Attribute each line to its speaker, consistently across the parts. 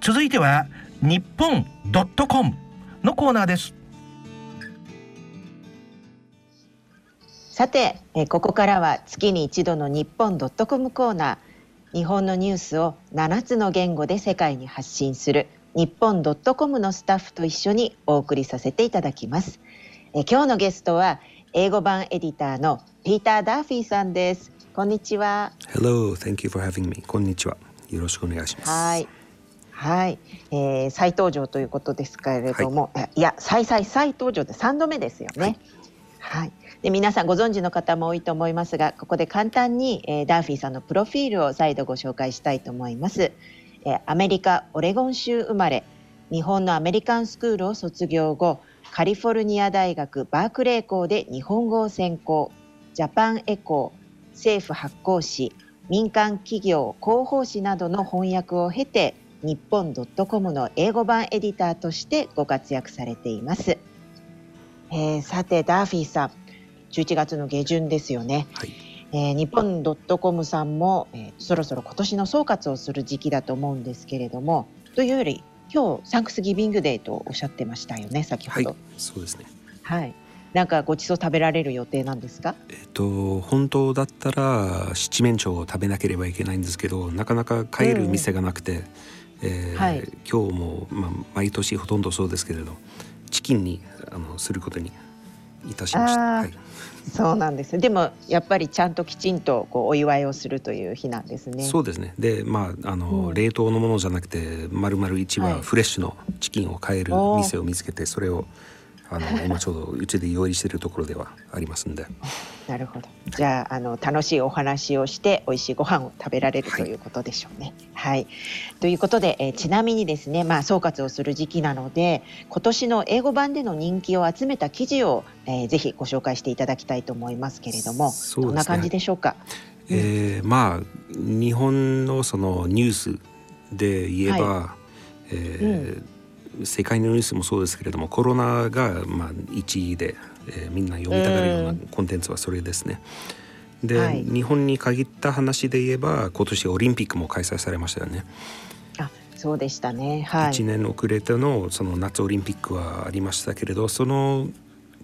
Speaker 1: 続いては日本ドットコムのコーナーです。
Speaker 2: さてえここからは月に一度の日本ドットコムコーナー。日本のニュースを7つの言語で世界に発信する日本ドットコムのスタッフと一緒にお送りさせていただきます。え今日のゲストは英語版エディターのピーター・ダーフィーさんです。こんにちは。
Speaker 3: Hello, thank you for having me. こんにちは。よろしくお願いします。
Speaker 2: はいはい、えー、再登場ということですけれども、はい、いや再再再登場で3度目ですよね。はい、はい。で皆さんご存知の方も多いと思いますがここで簡単に、えー、ダーフィーさんのプロフィールを再度ご紹介したいと思います、えー、アメリカオレゴン州生まれ日本のアメリカンスクールを卒業後カリフォルニア大学バークレー校で日本語を専攻ジャパンエコー政府発行誌民間企業広報誌などの翻訳を経て日本 .com の英語版エディターとしてご活躍されています、えー、さてダーフィーさん。11月の下旬ですよね。はい。えー、日本ドットコムさんも、えー、そろそろ今年の総括をする時期だと思うんですけれどもというより今日サンクスギビングデーとおっしゃってましたよね先ほど、はい、
Speaker 3: そうですね。
Speaker 2: はい。なんかごちそう食べられる予定なんですか？
Speaker 3: えっ、と本当だったら七面鳥を食べなければいけないんですけどなかなか買える店がなくて、うん、えーはい、今日も、まあ、毎年ほとんどそうですけれどチキンにあのすることにいたしました。はい
Speaker 2: そうなんです。でもやっぱりちゃんときちんとこうお祝いをするという日なんですね。
Speaker 3: そうですね。で、まああの、うん、冷凍のものじゃなくて、まるまる一羽フレッシュのチキンを買える店を見つけて、それをあの 今ちょうどうちで用意しているところではありますんで。
Speaker 2: なるほど。じゃああの楽しいお話をして美味しいご飯を食べられるということでしょうね。はい。はい、ということで、えー、ちなみにですね、まあ総括をする時期なので、今年の英語版での人気を集めた記事を、えー、ぜひご紹介していただきたいと思いますけれども、ね、どんな感じでしょうか？
Speaker 3: えー、まあ日本のそのニュースで言えば、はい、えーうん世界のニュースもそうですけれどもコロナがまあ1位で、えー、みんな読みたがるようなコンテンツはそれですね。で、はい、日本に限った話で言えば今年オリンピックも開催されましたよね。
Speaker 2: あそうでしたね、はい、
Speaker 3: 1年遅れてのその夏オリンピックはありましたけれどその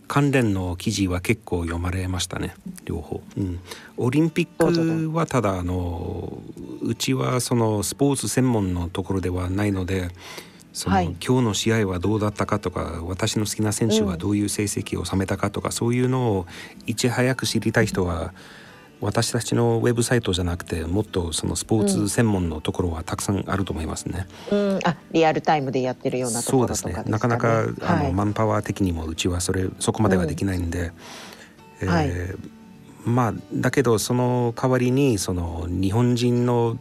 Speaker 3: 関連の記事は結構読まれましたね。両方、うん、オリンピックはただあのうちはそのスポーツ専門のところではないのでその、はい、今日の試合はどうだったかとか私の好きな選手はどういう成績を収めたかとか、うん、そういうのをいち早く知りたい人は私たちのウェブサイトじゃなくてもっとそのスポーツ専門のところはたくさんあると思いますね。
Speaker 2: うん、あリアルタイムでやってるようなところとか、ね、そうですね。
Speaker 3: なかなかあの、はい、マンパワー的にもうちはそれそこまではできないんで、うん、えーはい、まあだけどその代わりにその日本人の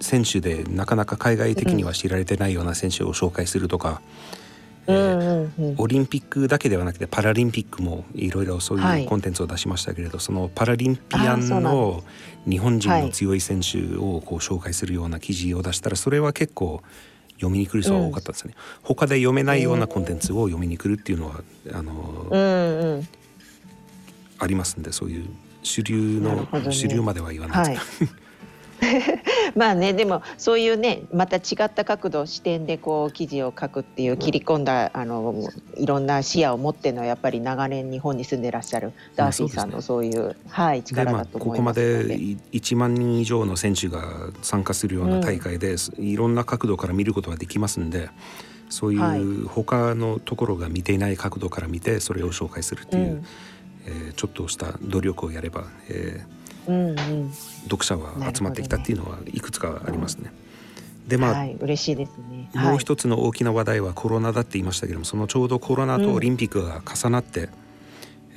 Speaker 3: 選手でなかなか海外的には知られてないような選手を紹介するとか、うん、えー、オリンピックだけではなくてパラリンピックもいろいろそういうコンテンツを出しましたけれど、はい、そのパラリンピアンの日本人の強い選手をこう紹介するような記事を出したらそれは結構読みに来る人が多かったですね、うん、他で読めないようなコンテンツを読みに来るっていうのはあの、うんうん、ありますんでそういう主流の、ね、主流までは言わないです。けど、はい
Speaker 2: まあねでもそういうねまた違った角度視点でこう記事を書くっていう切り込んだあのいろんな視野を持ってのやっぱり長年日本に住んでらっしゃるダーシーさんのそういう,、はい力だと思
Speaker 3: いますまあ、ここまで1万人以上の選手が参加するような大会で、うん、いろんな角度から見ることができますんで。そういう他のところが見ていない角度から見てそれを紹介するっていう、うん、えー、ちょっとした努力をやれば、えー、読者は集まってきたっていうのはいくつかありますね。
Speaker 2: でまあ、はい、嬉しいですね、
Speaker 3: もう一つの大きな話題はコロナだって言いましたけどもそのちょうどコロナとオリンピックが重なって、うん、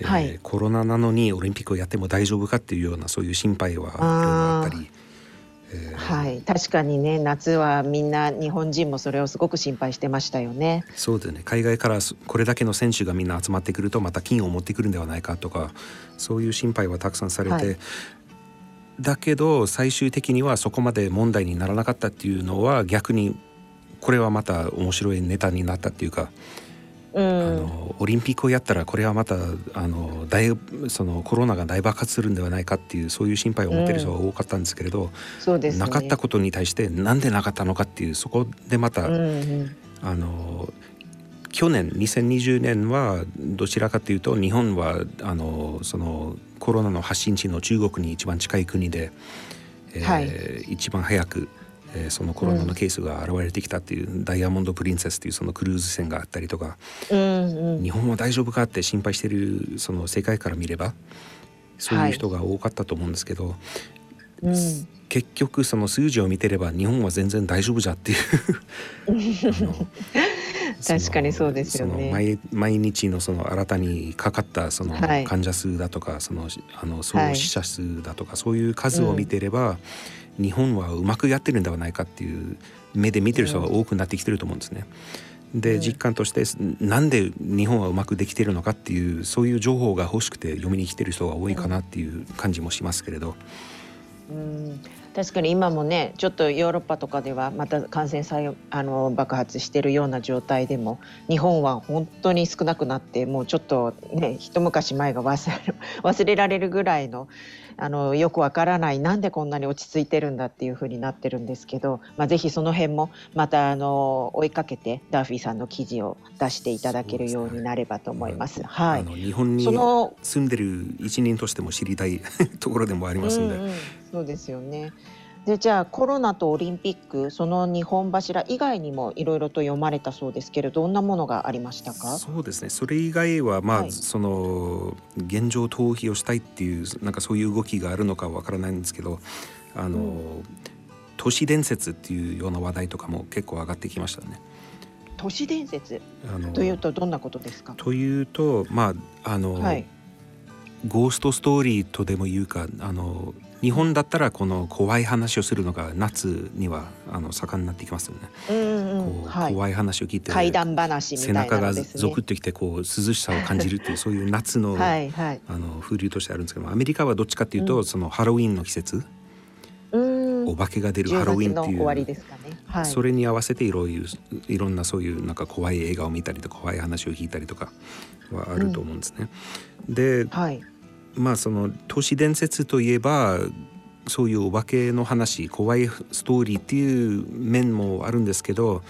Speaker 3: えーはい、コロナなのにオリンピックをやっても大丈夫かっていうようなそういう心配はあったり。
Speaker 2: えー、はい。確かにね夏はみんな日本人もそれをすごく心配してましたよね。
Speaker 3: そうですね。海外からこれだけの選手がみんな集まってくるとまた金を持ってくるんではないかとかそういう心配はたくさんされて、はい、だけど最終的にはそこまで問題にならなかったっていうのは逆にこれはまた面白いネタになったっていうか、
Speaker 2: うん
Speaker 3: あのオリンピックをやったらこれはまたあの大そのコロナが大爆発するんではないかっていうそういう心配を持っている人が多かったんですけれど、
Speaker 2: そうですね。
Speaker 3: なかったことに対してなんでなかったのかっていうそこでまた、
Speaker 2: うんうん
Speaker 3: あの去年2020年はどちらかというと日本はあのそのコロナの発信地の中国に一番近い国で、えー
Speaker 2: はい。
Speaker 3: 一番早く、えーそのコロナのケースが現れてきたっていう、ダイヤモンド・プリンセスというそのクルーズ船があったりとか
Speaker 2: うんうん。
Speaker 3: 日本は大丈夫かって心配してるその世界から見ればそういう人が多かったと思うんですけど、
Speaker 2: うん。
Speaker 3: 結局その数字を見てれば日本は全然大丈夫じゃっていう あの
Speaker 2: 確かにそうですよね。
Speaker 3: 毎毎日のその新たにかかったその
Speaker 2: はい。
Speaker 3: 患者数だとか、そのあの総
Speaker 2: はい
Speaker 3: 死者数だとか、そういう数を見てれば、日本はうまくやってるんではないかっていう目で見てる人が多くなってきてると思うんですね。で、
Speaker 2: うん。
Speaker 3: 実感としてなんで日本はうまくできてるのかっていうそういう情報が欲しくて読みに来てる人が多いかなっていう感じもしますけれど。
Speaker 2: うん確かに今もねちょっとヨーロッパとかではまた感染再あの爆発しているような状態でも日本は本当に少なくなってもうちょっとね一昔前が忘れ 忘れられるぐらいのあのよくわからないなんでこんなに落ち着いてるんだっていう風になってるんですけど、まあ、ぜひその辺もまたあの追いかけてダーフィーさんの記事を出していただけるようになればと思います。はい。
Speaker 3: あの日本に住んでる一人としても知りたい ところでもありますんで、
Speaker 2: うんうんそうですよね。でじゃあコロナとオリンピックその2本柱以外にもいろいろと読まれたそうですけれどどんなものがありましたか？
Speaker 3: そうですね。それ以外はまあ、
Speaker 2: はい。
Speaker 3: その現状逃避をしたいっていうなんかそういう動きがあるのかわからないんですけどあの、
Speaker 2: うん。
Speaker 3: 都市伝説っていうような話題とかも結構上がってきましたね。
Speaker 2: 都市伝説？
Speaker 3: あの
Speaker 2: というとどんなことですか？
Speaker 3: というとまああの、
Speaker 2: はい。
Speaker 3: ゴーストストーリーとでも言うかあの日本だったらこの怖い話をするのが夏にはあの盛んになってきますよね。
Speaker 2: うんうん
Speaker 3: 怖い話を聞いて背中がゾクッときてこう涼しさを感じるっていうそういう夏の,
Speaker 2: はいはい。
Speaker 3: あの風流としてあるんですけどもアメリカはどっちかっていうと、
Speaker 2: うん。
Speaker 3: そのハロウィンの季節
Speaker 2: うん。
Speaker 3: お化けが出る
Speaker 2: 10
Speaker 3: ハロウィンっていう
Speaker 2: わりですかね。はい。
Speaker 3: それに合わせていろいろいろんなそういうなんか怖い映画を見たりとか怖い話を聞いたりとかはあると思うんですね。で
Speaker 2: はい
Speaker 3: まあその都市伝説といえばそういうお化けの話怖いストーリーっていう面もあるんですけど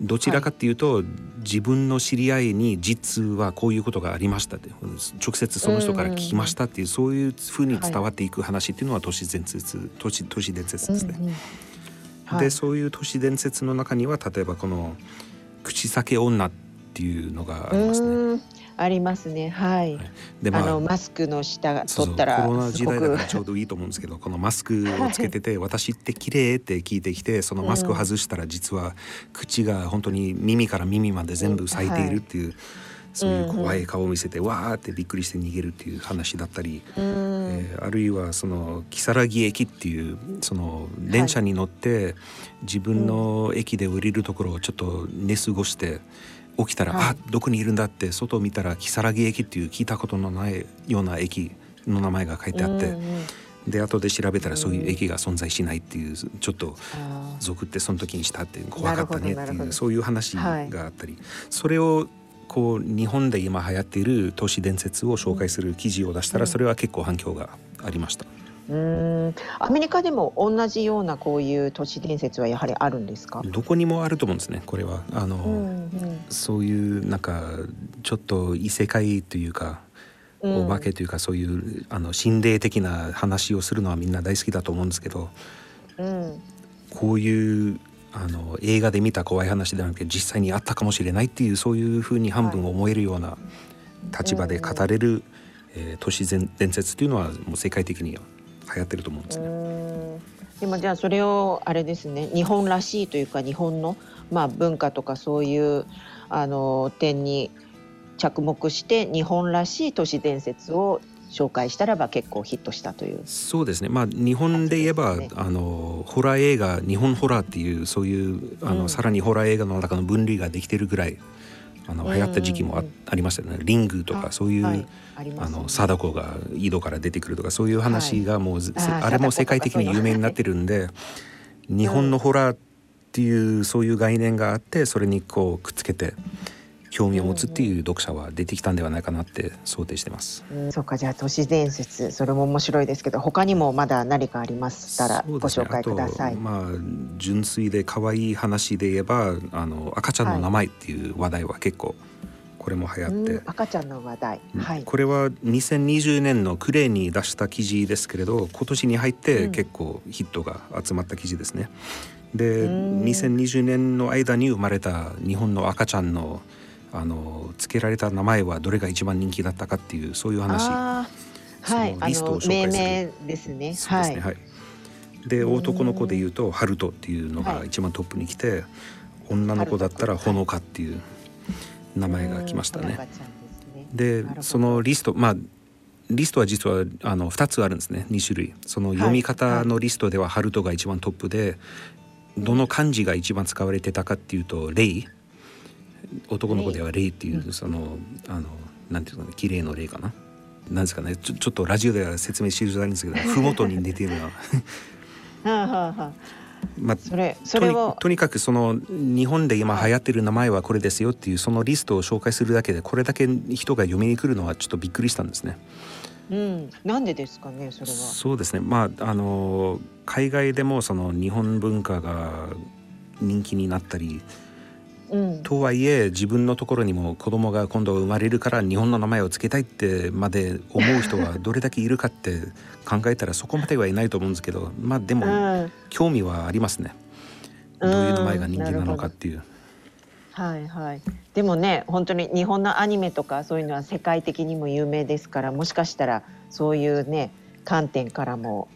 Speaker 3: どちらかっていうと、自分の知り合いに実はこういうことがありましたって直接その人から聞きましたっていう、そういうふうに伝わっていく話っていうのは都市伝説都市都市伝説ですね。
Speaker 2: うんうん。はい。
Speaker 3: でそういう都市伝説の中には例えばこの口裂け女っていうのがありますね。
Speaker 2: うんありますね。はい、
Speaker 3: で
Speaker 2: あのマスクの下が
Speaker 3: そうそう
Speaker 2: 取ったら
Speaker 3: コロナ時代だからちょうどいいと思うんですけどこのマスクをつけてて「私って綺麗って聞いてきてそのマスクを外したら実は口が本当に耳から耳まで全部咲いているっていう、そういう怖い顔を見せて、わーってびっくりして逃げるっていう話だったり、
Speaker 2: うん。
Speaker 3: えーあるいはその如月駅っていうその電車に乗って、自分の駅で降りるところをちょっと寝過ごして起きたら、
Speaker 2: はい。
Speaker 3: あどこにいるんだって外を見たら如月駅っていう聞いたことのないような駅の名前が書いてあって、で後で調べたらそういう駅が存在しないっていうちょっと
Speaker 2: あー
Speaker 3: 族ってその時にしたって怖かったねっていうそういう話があったり、それをこう日本で今流行っている都市伝説を紹介する記事を出したらそれは結構反響がありました。
Speaker 2: うーん。アメリカでも同じようなこういう都市伝説はやはりあるんですか？
Speaker 3: どこにもあると思うんですねこれは。あの、
Speaker 2: うん
Speaker 3: そういうなんかちょっと異世界というか、
Speaker 2: うん。
Speaker 3: お化けというかそういうあの心霊的な話をするのはみんな大好きだと思うんですけど
Speaker 2: うん
Speaker 3: こういうあの映画で見た怖い話ではなくて実際にあったかもしれないっていうそういうふうに半分思えるような立場で語れる、えー都市伝伝説っていうのはもう世界的に流行ってると思うんです
Speaker 2: う
Speaker 3: ね。
Speaker 2: んでもじゃあそれをあれですね日本らしいというか日本のまあ文化とかそういうあの点に着目して日本らしい都市伝説を紹介したらば結構ヒットしたという。
Speaker 3: そうですね。まあ日本で言えば、
Speaker 2: ね
Speaker 3: あのホラー映画日本ホラーっていうそういうあの、
Speaker 2: うん
Speaker 3: さらにホラー映画の中の分類ができてるぐらいあの
Speaker 2: うん。
Speaker 3: 流行った時期もあ,、ありましたよね。リングとか
Speaker 2: あ
Speaker 3: そういう、
Speaker 2: はい。あります
Speaker 3: あの貞子が井戸から出てくるとかそういう話がもう、ぜ
Speaker 2: あー
Speaker 3: あれも世界的に有名になってるんで日本のホラーっていうそういう概念があってそれにこうくっつけて興味を持つっていう読者は出てきたんではないかなって想定してます。
Speaker 2: うん、そうかじゃあ都市伝説それも面白いですけど他にもまだ何かありましたらご紹介ください。
Speaker 3: ね、まあ純粋で可愛い話で言えばあの赤ちゃんの名前っていう話題は結構、これも流行って、
Speaker 2: 赤ちゃんの話題、はい、
Speaker 3: これは2020年の暮れに出した記事ですけれど今年に入って結構ヒットが集まった記事ですね。で2020年の間に生まれた日本の赤ちゃんのあの付けられた名前はどれが一番人気だったかっていうそういう話。
Speaker 2: はい、リストを紹介する。です
Speaker 3: ですね、はい、で男の子で言うと「ハルト」っていうのが一番トップに来て、女の子だったら「ほのか」っていう名前が来ましたね。でそのリストまあリストは実はあの2つあるんですね2種類。その読み方のリストでは「ハルト」が一番トップでどの漢字が一番使われてたかっていうと「レイ」男の子では「レイ」っていうそのあのなんていうかね綺麗の霊かな。なんですかねちょちょっとラジオでは説明しづらいんですけど 麓に似てるような。まあ、それそれをとにかくその日本で今流行ってる名前はこれですよっていうそのリストを紹介するだけでこれだけ人が読みに来るのはちょっとびっくりしたんですね。
Speaker 2: うん、なんでですかねそれは。
Speaker 3: そうですねまああの海外でもその日本文化が人気になったりうん、とはいえ自分のところにも子供が今度生まれるから日本の名前を付けたいってまで思う人は どれだけいるかって考えたらそこまではいないと思うんですけどまあでも興味はありますね、どういう名前が人気なのかっていう。
Speaker 2: はいはい、でもね本当に日本のアニメとかそういうのは世界的にも有名ですからもしかしたらそういうね観点からも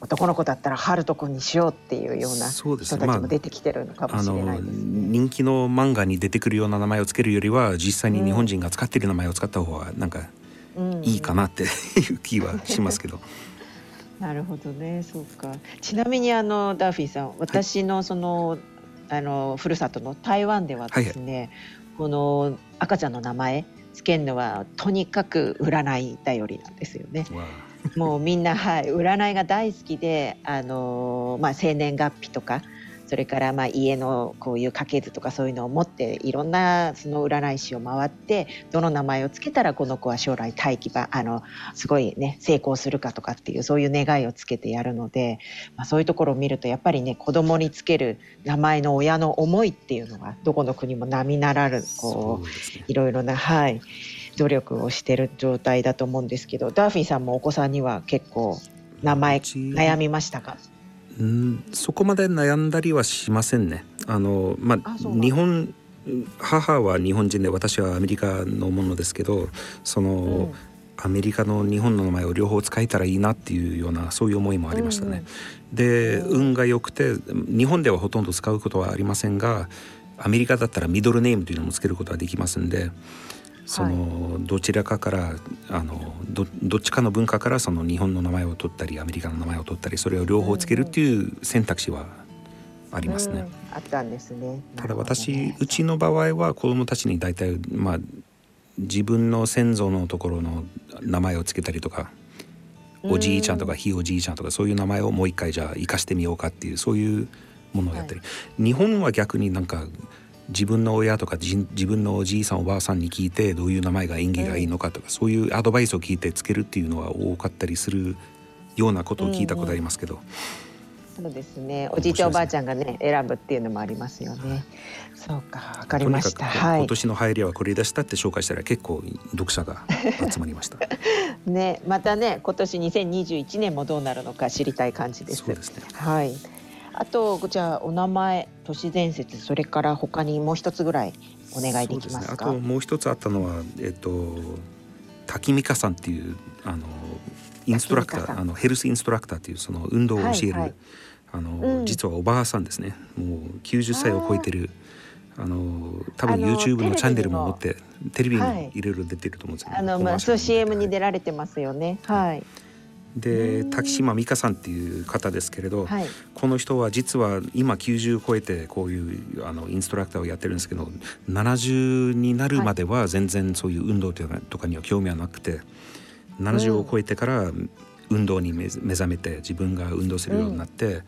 Speaker 2: 男の子だったら春人君にしようっていうような人たちも出てきてるのかもしれないで。すね、
Speaker 3: まあ、人気の漫画に出てくるような名前をつけるよりは実際に日本人が使っている名前を使った方がなんかいいかなって いう気はしますけど。
Speaker 2: なるほどね。そうか。ちなみにあのダーフィーさん私のその、はい、あのふるさとの台湾ではですね、はいはい、この赤ちゃんの名前つけるのはとにかく占い頼りなんですよね。もうみんな、はい、占いが大好きで、あのー、まあ、生年月日とかそれからまあ家のこういう家系図とかそういうのを持っていろんなその占い師を回ってどの名前をつけたらこの子は将来大気ばあのすごいね成功するかとかっていうそういう願いをつけてやるので、まあ、そういうところを見るとやっぱりね子供につける名前の親の思いっていうのがどこの国も並ならぬこういろいろなはい。努力をしてる状態だと思うんですけどダーフィーさんもお子さんには結構名前悩みましたか？
Speaker 3: うんそこまで悩んだりはしませんね。あのまあ日本母は日本人で私はアメリカのものですけどその、うん、アメリカの日本の名前を両方使えたらいいなっていうようなそういう思いもありましたね。うん、で運が良くて日本ではほとんど使うことはありませんがアメリカだったらミドルネームというのもつけることはできますんで。その、どちらかからあのどどっちかの文化からその日本の名前を取ったりアメリカの名前を取ったりそれを両方つけるっていう選択肢はありますね。
Speaker 2: あったんですね。
Speaker 3: ただ私、うちの場合は子どもたちに大体まあ自分の先祖のところの名前をつけたりとかおじいちゃんとかひいおじいちゃんとかそういう名前をもう一回じゃあ生かしてみようかっていうそういうものをやったり、はい、日本は逆になんか自分の親とか自分のおじいさんおばあさんに聞いてどういう名前が縁起がいいのかとか、そういうアドバイスを聞いてつけるっていうのは多かったりするようなことを聞いたことありますけど。
Speaker 2: そうですね。おじいちゃんおばあちゃんがね選ぶっていうのもありますよね。そうかわかりました。
Speaker 3: はい。今年の流行りはこれでしたって紹介したら結構読者が集まりました。
Speaker 2: ねまたね今年2021年もどうなるのか知りたい感じです。
Speaker 3: そうですね。
Speaker 2: はい。あとじゃあお名前都市伝説それから他にもう一つぐらいお願いできますか？すね、
Speaker 3: あともう一つあったのはえっと滝美香さんっていうあのインストラクターあのヘルスインストラクターっていうその運動を教える、はいはい、あの、うん、実はおばあさんですね。もう90歳を超えてるあの多分 YouTube のチャンネルも持ってテレビにい。ろいろ出てると思うんですけど、
Speaker 2: あのまあそう CM に出られてますよね。はい、はい
Speaker 3: で滝島美香さんっていう方ですけれど、はい、この人は実は今90超えてこういうあのインストラクターをやってるんですけど70になるまでは全然そういう運動とかには興味はなくて70を超えてから運動に目覚めて自分が運動するようになって、うん、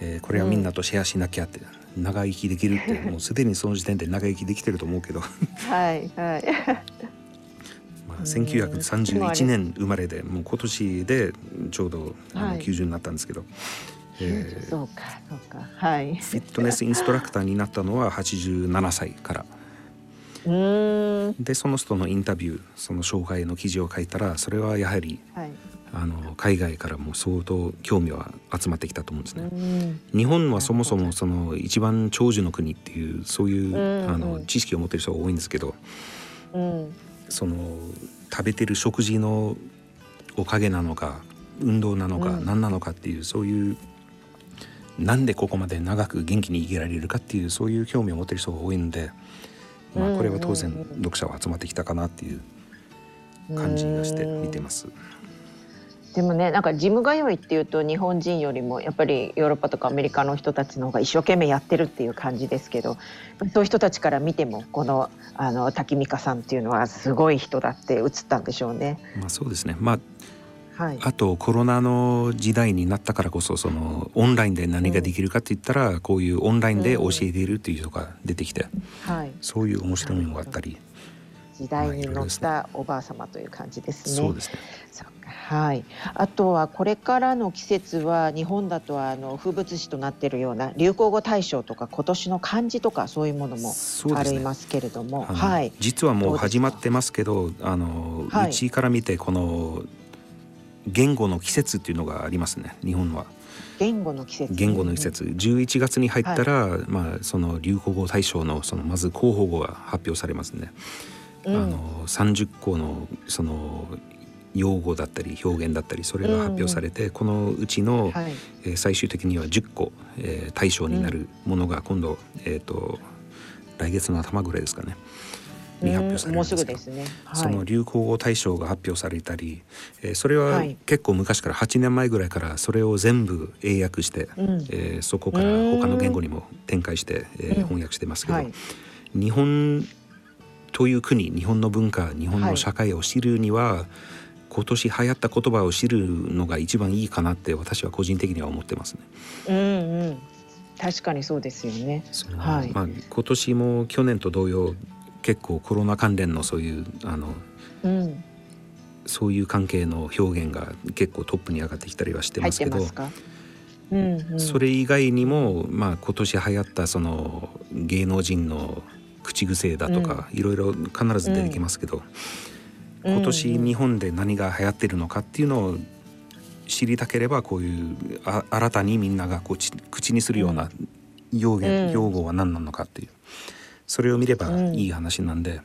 Speaker 3: えー、これはみんなとシェアしなきゃって長生きできるって もうすでにその時点で長生きできてると思うけど。
Speaker 2: はいはい。
Speaker 3: まあ1931年生まれでもう今年でちょうどあの
Speaker 2: はい。
Speaker 3: 90になったんですけど、えー
Speaker 2: そうかそうか。はい。
Speaker 3: フィットネスインストラクターになったのは87歳から。でその人のインタビューその紹介の記事を書いたらそれはやはり
Speaker 2: はい。
Speaker 3: あの海外からも相当興味は集まってきたと思うんです
Speaker 2: う
Speaker 3: ね。
Speaker 2: ん。
Speaker 3: 日本はそもそもその一番長寿の国っていうそういう、
Speaker 2: うん
Speaker 3: あ
Speaker 2: うん。
Speaker 3: の知識を持ってる人が多いんですけど。
Speaker 2: うん
Speaker 3: その食べてる食事のおかげなのか運動なのか
Speaker 2: うん
Speaker 3: 何なのかっていう、そういうなんでここまで長く元気に生きられるかっていうそういう興味を持ってる人が多いので、まあ、これは当然
Speaker 2: うんうんうん
Speaker 3: 読者は集まってきたかなっていう感じがして見てます。
Speaker 2: でもねなんかジム通いっていうと日本人よりもやっぱりヨーロッパとかアメリカの人たちの方が一生懸命やってるっていう感じですけどそういう人たちから見てもこのあの滝美香さんっていうのはすごい人だって映ったんでしょうね。
Speaker 3: まあそうですね。まあ
Speaker 2: はい、
Speaker 3: あとコロナの時代になったからこそそのオンラインで何ができるかって言ったら、こういうオンラインで教えているっていう人が出てきて、
Speaker 2: はい、
Speaker 3: そういう面白みもあったり、
Speaker 2: 時代に乗ったおばあ様という感じですね。はい。あとはこれからの季節は日本だとあの風物詩となっているような流行語大賞とか今年の漢字とかそういうものもありますけれども、
Speaker 3: あの
Speaker 2: はい。
Speaker 3: 実はもう始まってますけどあの、
Speaker 2: はいう
Speaker 3: ちから見てこの言語の季節っていうのがありますね日本は
Speaker 2: 言語の季節。
Speaker 3: 言語の季節11月に入ったら、まあその流行語大賞のそのまず候補語が発表されますね、
Speaker 2: うん。
Speaker 3: あの30個のその用語だったり表現だったりそれが発表されて、このうちの、
Speaker 2: はい。
Speaker 3: えー最終的には10個、えー対象になるものが今度、えー、と来月の頭ぐらいですかねに発表される
Speaker 2: もうんす
Speaker 3: ですけど
Speaker 2: ぐですね。はい。
Speaker 3: その流行語大賞が発表されたり、えーそれは
Speaker 2: はい
Speaker 3: 結構昔から8年前ぐらいからそれを全部英訳して、
Speaker 2: うん
Speaker 3: えーそこから他の言語にも展開して、えー
Speaker 2: うん
Speaker 3: 翻訳してますけど、
Speaker 2: はい。
Speaker 3: 日本という国日本の文化日本の社会を知るには、今年流行った言葉を知るのが一番いいかなって私は個人的には思ってますね。
Speaker 2: うんうん。確かにそうですよね。はい
Speaker 3: まあ、今年も去年と同様結構コロナ関連のそういうあの
Speaker 2: うん。
Speaker 3: そういう関係の表現が結構トップに上がってきたりはしてますけど。
Speaker 2: うんうん。
Speaker 3: それ以外にも、まあ、今年流行ったその芸能人の口癖だとか、いろいろ必ず出てきますけど、
Speaker 2: うん。
Speaker 3: 今年日本で何が流行ってるのかっていうのを知りたければこういうあ新たにみんながこうち口にするような用言、
Speaker 2: うん。
Speaker 3: 用語は何なのかっていう。それを見れば
Speaker 2: うん。
Speaker 3: いい話なんで、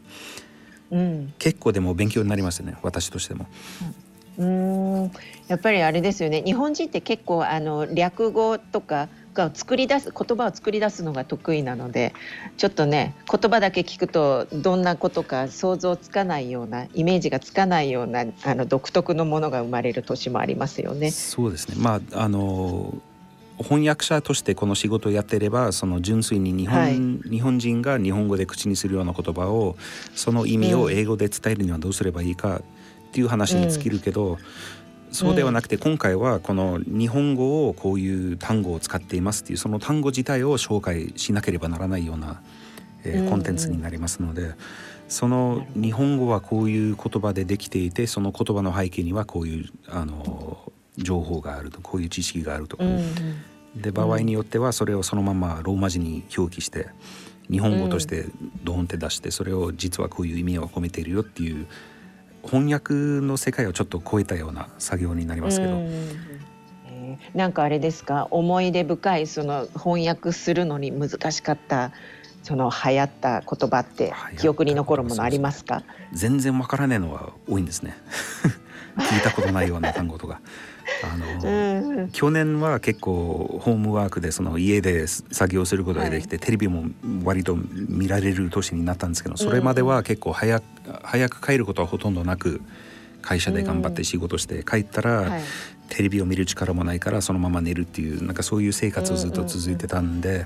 Speaker 2: うん。
Speaker 3: 結構でも勉強になりますね私としても。
Speaker 2: うーん。やっぱりあれですよね。日本人って結構あの略語とかが作り出す言葉を作り出すのが得意なのでちょっとね言葉だけ聞くとどんなことか想像つかないようなイメージがつかないようなあの独特のものが生まれる年もありますよね。
Speaker 3: そうですね。まああの翻訳者としてこの仕事をやっていればその純粋に日本,、
Speaker 2: はい。
Speaker 3: 日本人が日本語で口にするような言葉をその意味を英語で伝えるにはどうすればいいかっていう話に尽きるけど、そうではなくて今回はこの日本語をこういう単語を使っていますっていうその単語自体を紹介しなければならないような、えコンテンツになりますのでその日本語はこういう言葉でできていてその言葉の背景にはこういうあの情報があるとこういう知識があるとか、
Speaker 2: うん
Speaker 3: で場合によってはそれをそのままローマ字に表記して日本語としてドーンって出してそれを実はこういう意味を込めているよっていう翻訳の世界をちょっと超えたような作業になりますけど、
Speaker 2: なんかあれですか？思い出深いその翻訳するのに難しかったその流行った言葉って記憶に残るものありますか？
Speaker 3: 全然わからないのは多いんですね。聞いたことないような単語とか。あの
Speaker 2: うん
Speaker 3: 去年は結構ホームワークでその家で作業することができて、テレビも割と見られる年になったんですけどそれまでは結構早く早く帰ることはほとんどなく会社で頑張って仕事して帰ったら、
Speaker 2: はい。
Speaker 3: テレビを見る力もないからそのまま寝るっていうなんかそういう生活をずっと続いてたんで、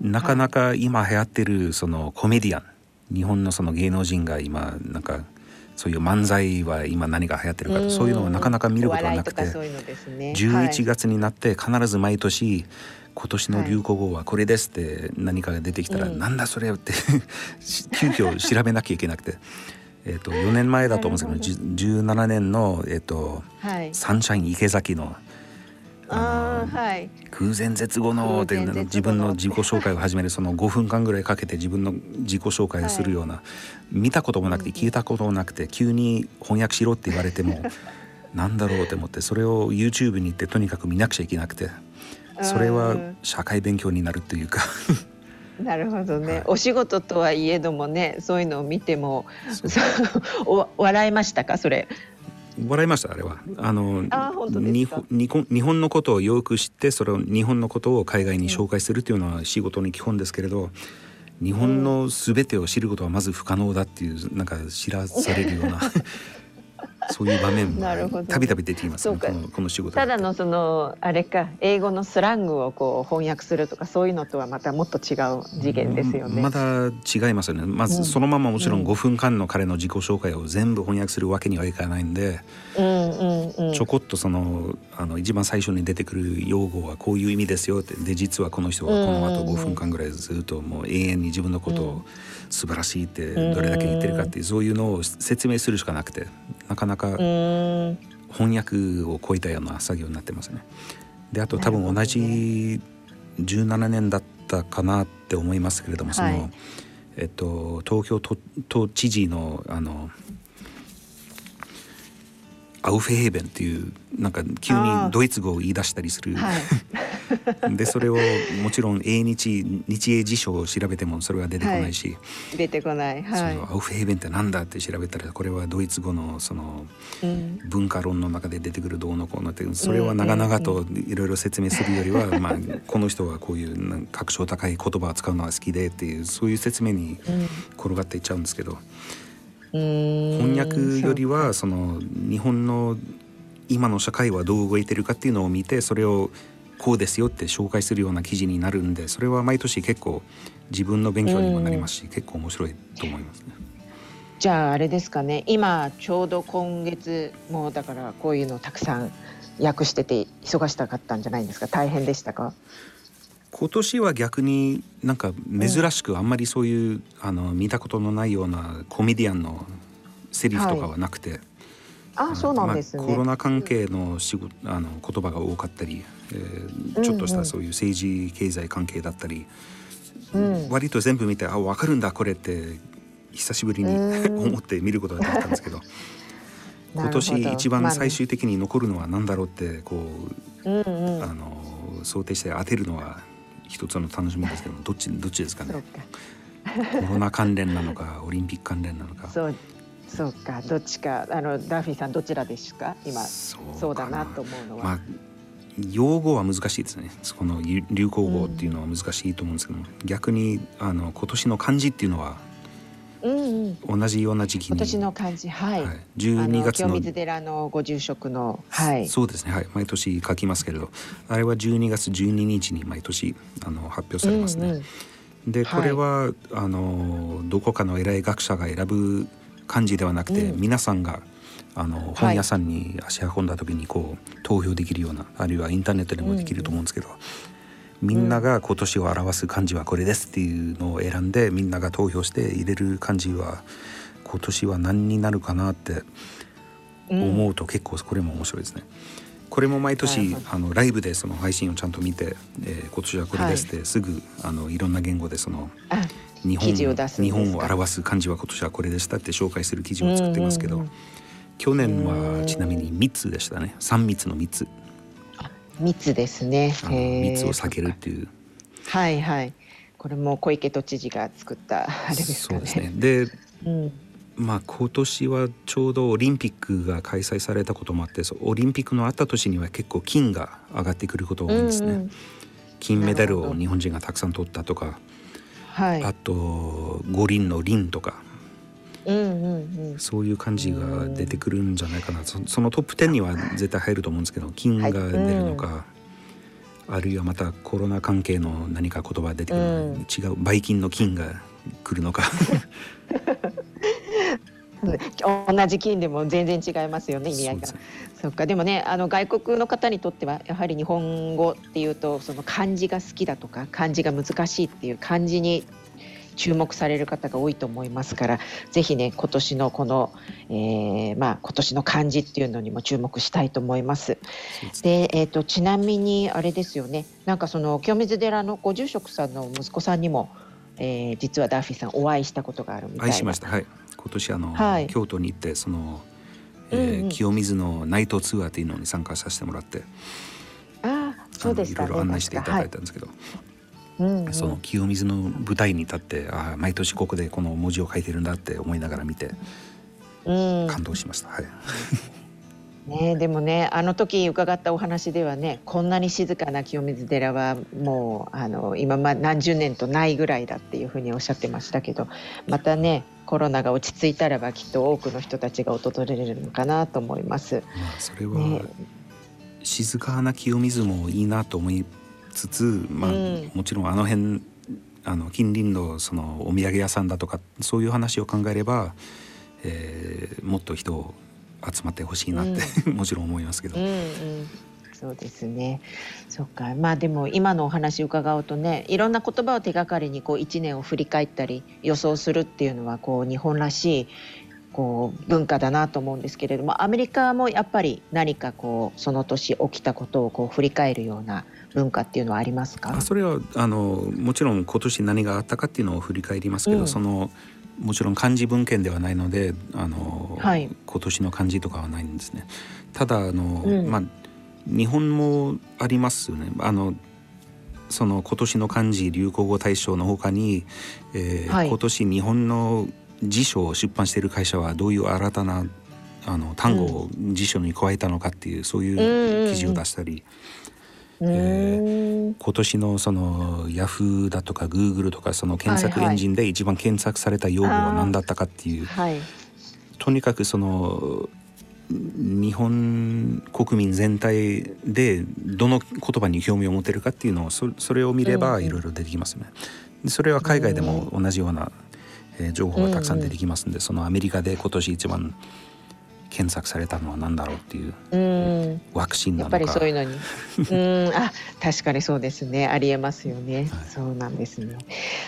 Speaker 3: なかなか今流行ってるそのコメディアン日本のその芸能人が今なんかそういう漫才は今何が流行ってるかとそういうのをなかなか見ることがなくて
Speaker 2: お笑いとかそういうのですね。
Speaker 3: 11月になって必ず毎年今年の流行語はこれですって何かが出てきたら、
Speaker 2: うん。
Speaker 3: なんだそれって 急遽調べなきゃいけなくて。えー、と4年前だと思うんですけどじゅ17年の、えー、と
Speaker 2: はい。
Speaker 3: サンシャイン池崎の
Speaker 2: ああはい。
Speaker 3: 空前絶後のって自分の自己紹介を始めるその 5分間ぐらいかけて自分の自己紹介をするような、見たこともなくて聞いたこともなくて急に翻訳しろって言われても なんだろうって思ってそれを YouTube に行ってとにかく見なくちゃいけなくてそれは
Speaker 2: うん。
Speaker 3: 社会勉強になるというか。
Speaker 2: なるほどね、
Speaker 3: はい。
Speaker 2: お仕事とはいえどもねそういうのを見ても笑いましたか？それ
Speaker 3: 笑いましたあれは。あの日本のことをよく知ってそれを日本のことを海外に紹介するというのは仕事の基本ですけれど日本の全てを知ることはまず不可能だっていうなんか知らされるような そういう場面もたびたび出てきますね。このこの仕事
Speaker 2: ただのそのあれか英語のスラングをこう翻訳するとかそういうのとはまたもっと違う次元ですよね。
Speaker 3: まだ違いますよね。まず
Speaker 2: うん。
Speaker 3: そのままもちろん
Speaker 2: うん。
Speaker 3: 5分間の彼の自己紹介を全部翻訳するわけにはいかないんで、
Speaker 2: うんうんうん。
Speaker 3: ちょこっとそのあの一番最初に出てくる用語はこういう意味ですよって。で実はこの人はこの後
Speaker 2: うんうんうん。
Speaker 3: 5分間ぐらいずっともう永遠に自分のことを素晴らしいって
Speaker 2: うん。
Speaker 3: どれだけ言ってるかっていうそういうのを説明するしかなくてなかなか翻訳を超えたような作業になってますね。であと多分同じ17年だったかなって思いますけれどもその、
Speaker 2: はい
Speaker 3: えっと、東京都都知事のあのアウフェヘーベンっていうなんか急にドイツ語を言い出したりする、
Speaker 2: はい
Speaker 3: でそれをもちろん英日日英辞書を調べてもそれは出てこないし、
Speaker 2: 出てこない。
Speaker 3: そ
Speaker 2: はい。
Speaker 3: のアウフェヘーベンってなんだって調べたらこれはドイツ語のその
Speaker 2: うん。
Speaker 3: 文化論の中で出てくるどうのこうのってそれは長々といろいろ説明するよりは、まあ、この人はこういうなんか格調高い言葉を使うのが好きでっていうそういう説明に転がっていっちゃうんですけど。
Speaker 2: うん。
Speaker 3: 翻訳よりはその日本の今の社会はどう動いてるかっていうのを見てそれをこうですよって紹介するような記事になるんでそれは毎年結構自分の勉強にもなりますし、結構面白いと思いますね。
Speaker 2: じゃああれですかね。今ちょうど今月もうだからこういうのたくさん訳してて忙しかったんじゃないんですか？大変でしたか？
Speaker 3: 今年は逆になんか珍しくあんまりそういう、あの見たことのないようなコメディアンのセリフとかはなくて、
Speaker 2: あそうなんですね、
Speaker 3: まあ、コロナ関係の仕事あの言葉が多かったり、えーちょっとしたそういう政治経済関係だったり、
Speaker 2: うん。
Speaker 3: 割と全部見てあ分かるんだこれって久しぶりに
Speaker 2: うん。
Speaker 3: 思って見ることができたんですけど。今年一番
Speaker 2: まあね。
Speaker 3: 最終的に残るのは何だろうってこう
Speaker 2: うんうん。
Speaker 3: あの想定して当てるのは一つの楽しみですけどどっちどっちですかね。
Speaker 2: か。
Speaker 3: コロナ関連なのかオリンピック関連なのか。
Speaker 2: そうそうかどっちかあのダーフィーさんどちらですか？今
Speaker 3: そう
Speaker 2: だな
Speaker 3: か
Speaker 2: と思うのは、
Speaker 3: まあ用語は難しいですね。この流流行語っていうのは難しいと思うんですけども、逆にあの今年の漢字っていうのは
Speaker 2: うんうん。
Speaker 3: 同じような時期に
Speaker 2: 今年の漢字はい、
Speaker 3: はい、
Speaker 2: あ
Speaker 3: 12
Speaker 2: の
Speaker 3: 月の
Speaker 2: 清水寺のご住職のはい。
Speaker 3: そうですね。はい。毎年書きますけれどあれは12月12日に毎年あの発表されますね。
Speaker 2: うんうん。
Speaker 3: で
Speaker 2: はい
Speaker 3: これは、あのどこかの偉い学者が選ぶ漢字ではなくて、
Speaker 2: うん。
Speaker 3: 皆さんがあの本屋さんに足運んだ時にこう投票できるようなあるいはインターネットでもできると思うんですけど、みんなが今年を表す漢字はこれですっていうのを選んでみんなが投票して入れる漢字は今年は何になるかなって思うと結構これも面白いですね。これも毎
Speaker 2: な
Speaker 3: 年
Speaker 2: るほど
Speaker 3: あのライブでその配信をちゃんと見て、えー今年はこれですって、すぐあのいろんな言語でその
Speaker 2: あ
Speaker 3: 日本
Speaker 2: 記事を出すんですか？
Speaker 3: 日本を表す漢字は今年はこれでしたって紹介する記事を作ってますけど、
Speaker 2: うん。うんうん
Speaker 3: 去年
Speaker 2: うん
Speaker 3: はちなみに3つでしたね。3密の3つ。
Speaker 2: 密ですね。
Speaker 3: 密を避けるっていう。
Speaker 2: はいはい。これも小池都知事が作ったあれですかね。
Speaker 3: そうですね。で
Speaker 2: うん。
Speaker 3: まあ今年はちょうどオリンピックが開催されたこともあってオリンピックのあった年には結構金が上がってくることが多いんですね、
Speaker 2: うんうん。
Speaker 3: 金メダルを日本人がたくさん取ったとか
Speaker 2: はい。
Speaker 3: あと五輪の輪とか。
Speaker 2: うんうんうん。
Speaker 3: そういう感じが出てくるんじゃないかな。そそのトップ10には絶対入ると思うんですけど金が出るのか、あるいはまたコロナ関係の何か言葉が出てくるのか、
Speaker 2: うん。
Speaker 3: 違うばい菌の菌が来るのか
Speaker 2: 同じ金でも全然違いますよね意味合いが。そっかでもねあの外国の方にとってはやはり日本語っていうとその漢字が好きだとか漢字が難しいっていう漢字に注目される方が多いと思いますからぜひね今年のこの、えー、まあ今年の漢字っていうのにも注目したいと思います。でえっ、ー、とちなみにあれですよねなんかその清水寺のご住職さんの息子さんにも、えー、実はダーフィーさんお会いしたことがあるみたいな。
Speaker 3: 会いしましたはい今年あの、はい、京都に行ってその、えー、うんうん、清水のナイトツアーっていうのに参加させてもらって。
Speaker 2: あそうですか、
Speaker 3: ね、いろいろ案内していただいたんですけど、はい。うんうん、その清水の舞台に立ってああ毎年ここでこの文字を書いてるんだって思いながら見て、うん、感動しました。はい
Speaker 2: ね、でもねあの時伺ったお話ではねこんなに静かな清水寺はもうあの今ま何十年とないぐらいだっていうふうにおっしゃってましたけどまたねコロナが落ち着いたらばきっと多くの人たちが訪れるのかなと思います。
Speaker 3: まあ、それは、ね、静かな清水もいいなと思いつつ、まあ、うん、もちろんあの辺あの近隣のそのお土産屋さんだとかそういう話を考えれば、えー、もっと人集まってほしいなって、うん、もちろん思いますけど。うんうん
Speaker 2: そうですね。そっか。まあでも今のお話伺うとね、いろんな言葉を手がかりにこう一年を振り返ったり予想するっていうのはこう日本らしいこう文化だなと思うんですけれども、アメリカもやっぱり何かこうその年起きたことをこう振り返るような文化っていうのはありますか？
Speaker 3: それはあのもちろん今年何があったかっていうのを振り返りますけど、うん、そのもちろん漢字文献ではないのであの、はい、今年の漢字とかはないんですね。ただあの、うん、まあ日本もありますよね。あのその今年の漢字流行語大賞のほかに、えー、はい、今年日本の辞書を出版している会社はどういう新たなあの単語を辞書に加えたのかっていう、そういう記事を出したり、えー、今年のそのヤフーだとかグーグルとかその検索エンジンで一番検索された用語は何だったかっていう、はい、とにかくその日本国民全体でどの言葉に興味を持てるかっていうのをそそれを見ればいろいろ出てきますね。それは海外でも同じような、えー、情報がたくさん出てきますんで、そのアメリカで今年一番検索されたのは何だろうっていう、うん、ワクチン
Speaker 2: やっぱりそういうのに。うん。あ確かにそうですね。ありえますよね、はい、そうなんですね。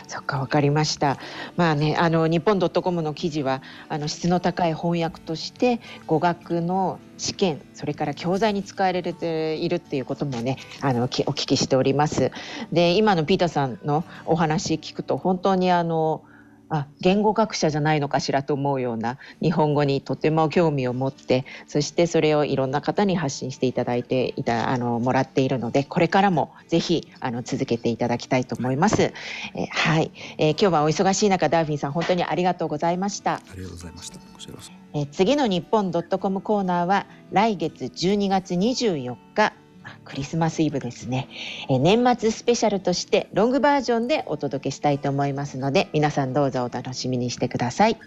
Speaker 2: そっかわかりました。まあねあの日本ドットコムの記事はあの質の高い翻訳として語学の試験それから教材に使われているっていうこともねあのお聞きしております。で今のピーターさんのお話聞くと本当にあのあ言語学者じゃないのかしらと思うような日本語にとても興味を持ってそしてそれをいろんな方に発信していただいていたあのもらっているのでこれからもぜひあの続けていただきたいと思います。えはい、えー、今日はお忙しい中ダーフィンさん本当にありがとうございました。あ
Speaker 3: りがとうございました。こちらこそ。
Speaker 2: え次の日本ドットコムコーナーは来月12月24日クリスマスイブですね、え年末スペシャルとしてロングバージョンでお届けしたいと思いますので皆さんどうぞお楽しみにしてください。